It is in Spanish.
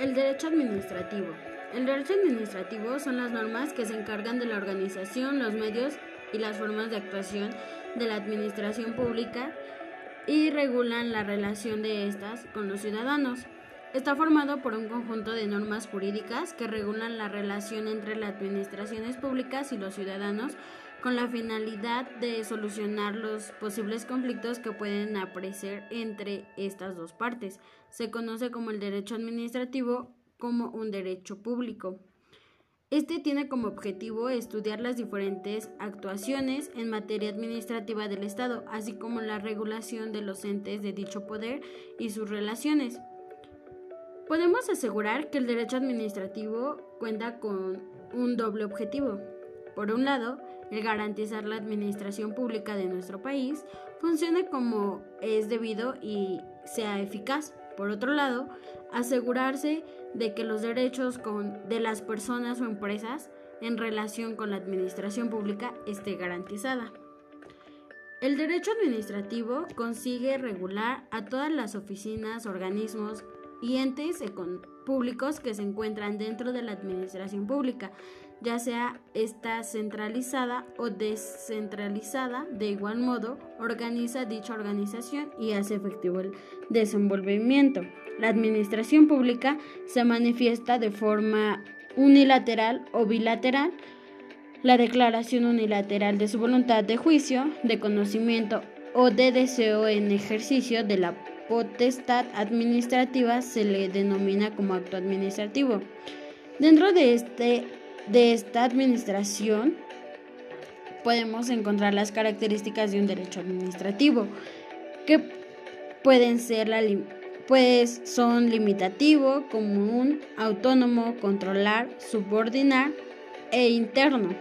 El derecho administrativo. El derecho administrativo son las normas que se encargan de la organización, los medios y las formas de actuación de la administración pública y regulan la relación de estas con los ciudadanos. Está formado por un conjunto de normas jurídicas que regulan la relación entre las administraciones públicas y los ciudadanos con la finalidad de solucionar los posibles conflictos que pueden aparecer entre estas dos partes. Se conoce como el derecho administrativo como un derecho público. Este tiene como objetivo estudiar las diferentes actuaciones en materia administrativa del Estado, así como la regulación de los entes de dicho poder y sus relaciones. Podemos asegurar que el derecho administrativo cuenta con un doble objetivo. Por un lado, el garantizar la administración pública de nuestro país funcione como es debido y sea eficaz. Por otro lado, asegurarse de que los derechos de las personas o empresas en relación con la administración pública esté garantizada. El derecho administrativo consigue regular a todas las oficinas, organismos y entes públicos que se encuentran dentro de la administración pública, ya sea esta centralizada o descentralizada, de igual modo organiza dicha organización y hace efectivo el desenvolvimiento. La administración pública se manifiesta de forma unilateral o bilateral. La declaración unilateral de su voluntad de juicio, de conocimiento o de deseo en ejercicio de la potestad administrativa se le denomina como acto administrativo. Dentro de este de esta administración podemos encontrar las características de un derecho administrativo, que pueden ser la pues son limitativo, común, autónomo, controlar, subordinar e interno.